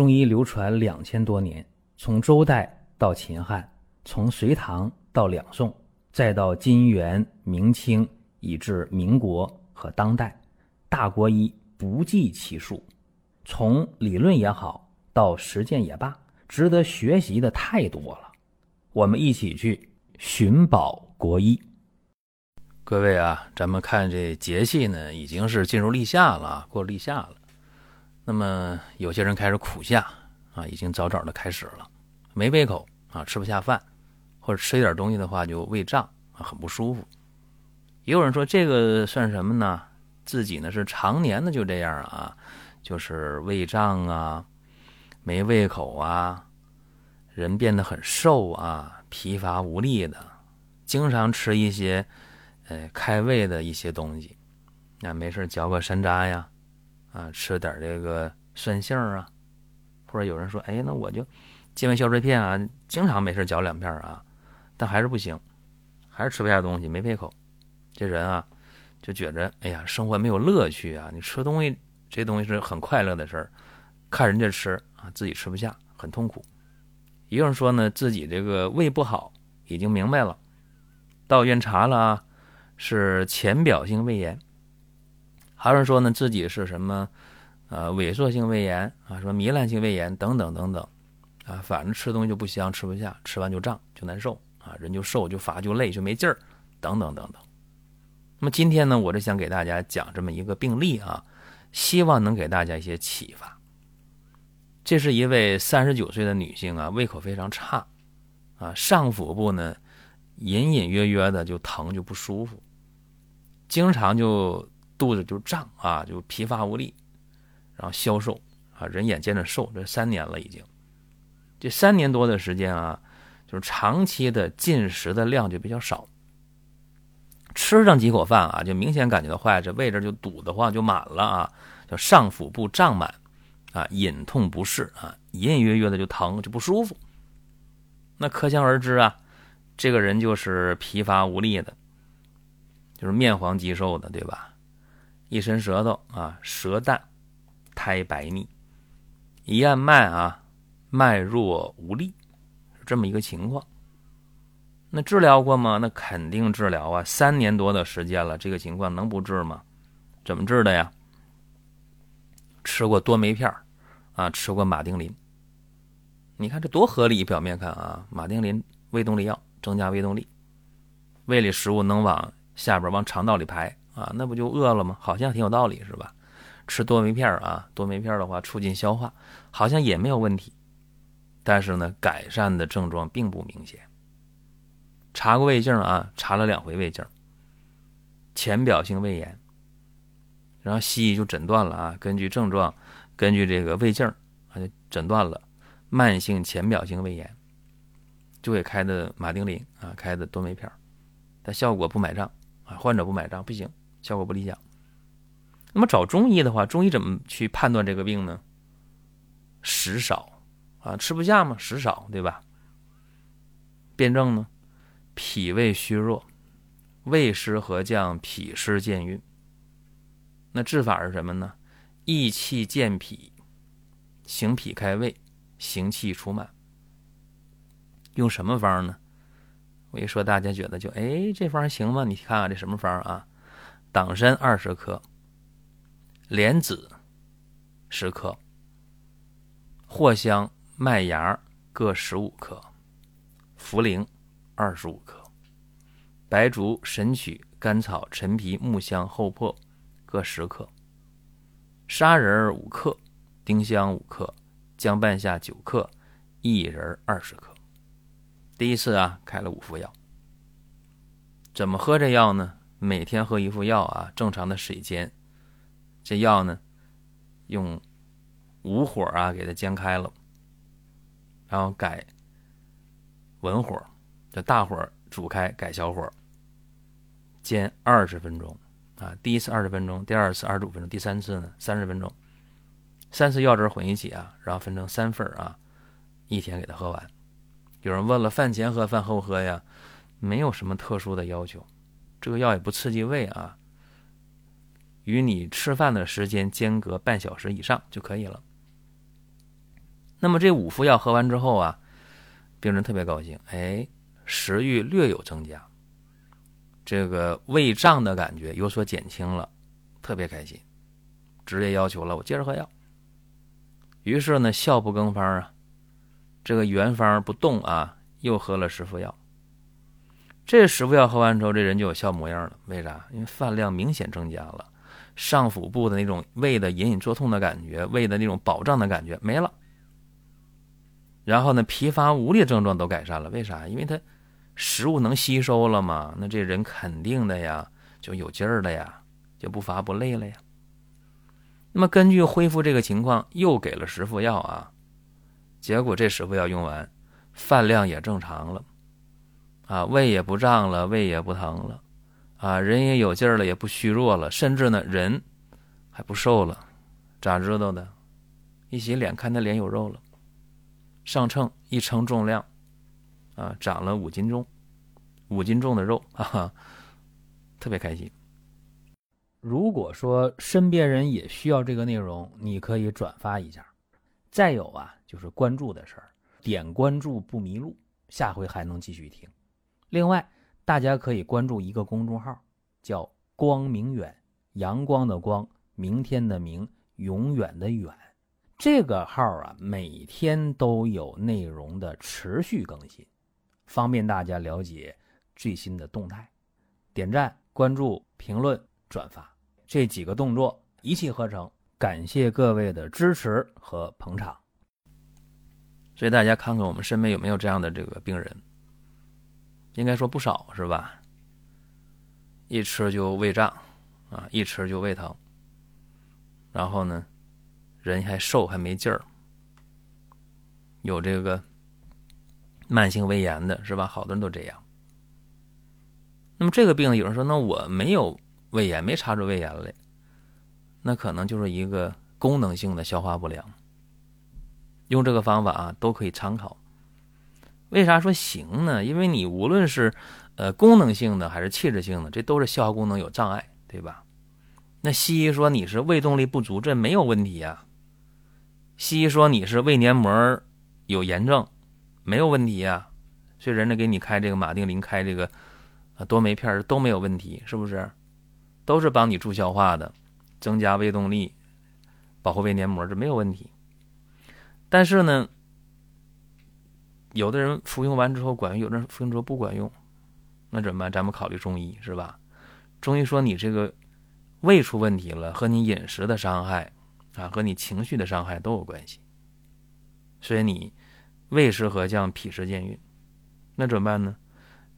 中医流传两千多年，从周代到秦汉，从隋唐到两宋，再到金元明清，以至民国和当代，大国医不计其数。从理论也好，到实践也罢，值得学习的太多了。我们一起去寻宝国医。各位啊，咱们看这节气呢，已经是进入立夏了，过立夏了。那么有些人开始苦夏啊，已经早早的开始了，没胃口啊，吃不下饭，或者吃一点东西的话就胃胀啊，很不舒服。也有人说这个算什么呢？自己呢是常年的就这样啊，就是胃胀啊，没胃口啊，人变得很瘦啊，疲乏无力的，经常吃一些呃开胃的一些东西，那没事嚼个山楂呀。啊，吃点这个蒜杏啊，或者有人说，哎，那我就健胃消食片啊，经常没事嚼两片啊，但还是不行，还是吃不下东西，没胃口。这人啊，就觉着，哎呀，生活没有乐趣啊。你吃东西，这东西是很快乐的事儿，看人家吃啊，自己吃不下，很痛苦。也有人说呢，自己这个胃不好，已经明白了，到医院查了啊，是浅表性胃炎。还有人说呢，自己是什么，呃，萎缩性胃炎啊，什么糜烂性胃炎等等等等，啊，反正吃东西就不香，吃不下，吃完就胀，就难受啊，人就瘦，就乏，就累，就没劲儿，等等等等。那么今天呢，我是想给大家讲这么一个病例啊，希望能给大家一些启发。这是一位三十九岁的女性啊，胃口非常差，啊，上腹部呢，隐隐约约的就疼，就不舒服，经常就。肚子就胀啊，就疲乏无力，然后消瘦啊，人眼见着瘦，这三年了已经，这三年多的时间啊，就是长期的进食的量就比较少，吃上几口饭啊，就明显感觉到坏，这胃这就堵得慌，就满了啊，叫上腹部胀满啊，隐痛不适啊，隐隐约约的就疼，就不舒服。那可想而知啊，这个人就是疲乏无力的，就是面黄肌瘦的，对吧？一伸舌头啊，舌淡，苔白腻，一按脉啊，脉弱无力，这么一个情况。那治疗过吗？那肯定治疗啊，三年多的时间了，这个情况能不治吗？怎么治的呀？吃过多酶片啊，吃过马丁啉。你看这多合理，表面看啊，马丁啉胃动力药，增加胃动力，胃里食物能往下边往肠道里排。啊，那不就饿了吗？好像挺有道理，是吧？吃多酶片啊，多酶片的话促进消化，好像也没有问题。但是呢，改善的症状并不明显。查过胃镜啊，查了两回胃镜，浅表性胃炎。然后西医就诊断了啊，根据症状，根据这个胃镜啊，就诊断了慢性浅表性胃炎，就给开的马丁啉啊，开的多酶片，但效果不买账啊，患者不买账，不行。效果不理想。那么找中医的话，中医怎么去判断这个病呢？食少啊，吃不下嘛，食少对吧？辨证呢，脾胃虚弱，胃湿和降，脾湿健运。那治法是什么呢？益气健脾，行脾开胃，行气除满。用什么方呢？我一说，大家觉得就哎，这方行吗？你看看这什么方啊？党参二十克，莲子十克，藿香、麦芽各十五克，茯苓二十五克，白术、神曲、甘草、陈皮、木香、厚朴各十克，砂仁五克，丁香五克，姜半夏九克，薏仁二十克。第一次啊，开了五副药。怎么喝这药呢？每天喝一副药啊，正常的水煎，这药呢，用武火啊给它煎开了，然后改文火，这大火煮开，改小火煎二十分钟啊。第一次二十分钟，第二次二十五分钟，第三次呢三十分钟，三次药汁混一起啊，然后分成三份啊，一天给它喝完。有人问了，饭前喝，饭后喝呀？没有什么特殊的要求。这个药也不刺激胃啊，与你吃饭的时间间隔半小时以上就可以了。那么这五副药喝完之后啊，病人特别高兴，哎，食欲略有增加，这个胃胀的感觉有所减轻了，特别开心，直接要求了我接着喝药。于是呢，笑不更方啊，这个原方不动啊，又喝了十副药。这十副药喝完之后，这人就有笑模样了。为啥？因为饭量明显增加了，上腹部的那种胃的隐隐作痛的感觉，胃的那种饱胀的感觉没了。然后呢，疲乏无力症状都改善了。为啥？因为他食物能吸收了嘛，那这人肯定的呀，就有劲儿了呀，就不乏不累了呀。那么根据恢复这个情况，又给了十副药啊，结果这十副药用完，饭量也正常了。啊，胃也不胀了，胃也不疼了，啊，人也有劲儿了，也不虚弱了，甚至呢，人还不瘦了，咋知道的？一洗脸，看他脸有肉了，上秤一称重量，啊，长了五斤重，五斤重的肉，哈哈，特别开心。如果说身边人也需要这个内容，你可以转发一下。再有啊，就是关注的事儿，点关注不迷路，下回还能继续听。另外，大家可以关注一个公众号，叫“光明远”，阳光的光，明天的明，永远的远。这个号啊，每天都有内容的持续更新，方便大家了解最新的动态。点赞、关注、评论、转发这几个动作一气呵成。感谢各位的支持和捧场。所以大家看看我们身边有没有这样的这个病人。应该说不少是吧？一吃就胃胀，啊，一吃就胃疼，然后呢，人还瘦还没劲儿，有这个慢性胃炎的是吧？好多人都这样。那么这个病，有人说，那我没有胃炎，没查出胃炎来，那可能就是一个功能性的消化不良。用这个方法啊，都可以参考。为啥说行呢？因为你无论是，呃，功能性的还是器质性的，这都是消化功能有障碍，对吧？那西医说你是胃动力不足，这没有问题呀。西医说你是胃黏膜有炎症，没有问题呀。所以人家给你开这个马丁啉，开这个啊多酶片都没有问题，是不是？都是帮你助消化的，增加胃动力，保护胃黏膜，这没有问题。但是呢？有的人服用完之后管用，有的人服用之后不管用，那怎么办？咱们考虑中医是吧？中医说你这个胃出问题了，和你饮食的伤害啊，和你情绪的伤害都有关系。所以你胃湿和降，脾湿健运，那怎么办呢？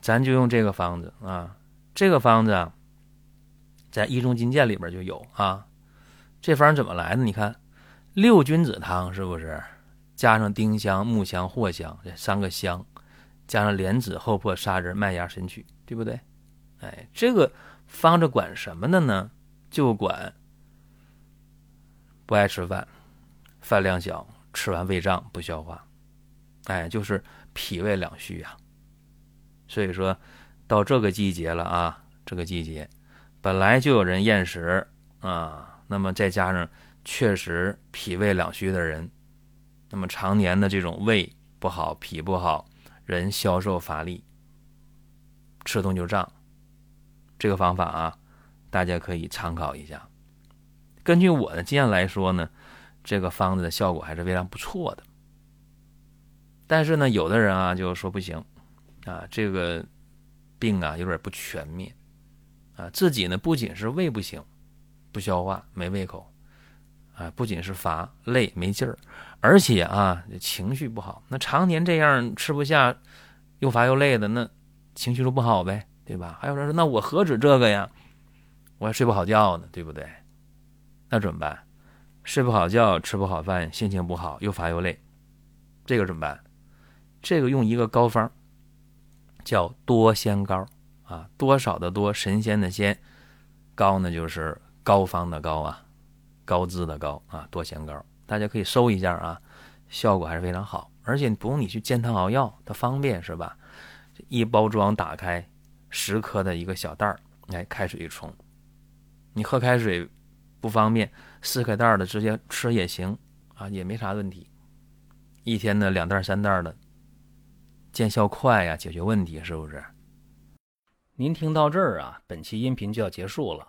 咱就用这个方子啊，这个方子啊，在《医中金鉴》里边就有啊。这方怎么来的？你看六君子汤是不是？加上丁香、木香、藿香这三个香，加上莲子、厚朴、砂仁、麦芽、神曲，对不对？哎，这个方子管什么的呢？就管不爱吃饭，饭量小，吃完胃胀不消化，哎，就是脾胃两虚呀。所以说到这个季节了啊，这个季节本来就有人厌食啊，那么再加上确实脾胃两虚的人。那么常年的这种胃不好、脾不好，人消瘦乏力，吃东就胀。这个方法啊，大家可以参考一下。根据我的经验来说呢，这个方子的效果还是非常不错的。但是呢，有的人啊就说不行啊，这个病啊有点不全面啊，自己呢不仅是胃不行，不消化、没胃口。啊，不仅是乏累没劲儿，而且啊情绪不好。那常年这样吃不下，又乏又累的，那情绪就不好呗，对吧？还有人说，那我何止这个呀，我还睡不好觉呢，对不对？那怎么办？睡不好觉，吃不好饭，心情不好，又乏又累，这个怎么办？这个用一个膏方，叫多仙膏啊，多少的多，神仙的仙，膏呢就是膏方的膏啊。高滋的高啊，多仙膏，大家可以搜一下啊，效果还是非常好，而且不用你去煎汤熬药，它方便是吧？一包装打开，十颗的一个小袋儿，哎，开水一冲，你喝开水不方便，四颗袋的直接吃也行啊，也没啥问题。一天的两袋三袋的，见效快呀，解决问题是不是？您听到这儿啊，本期音频就要结束了。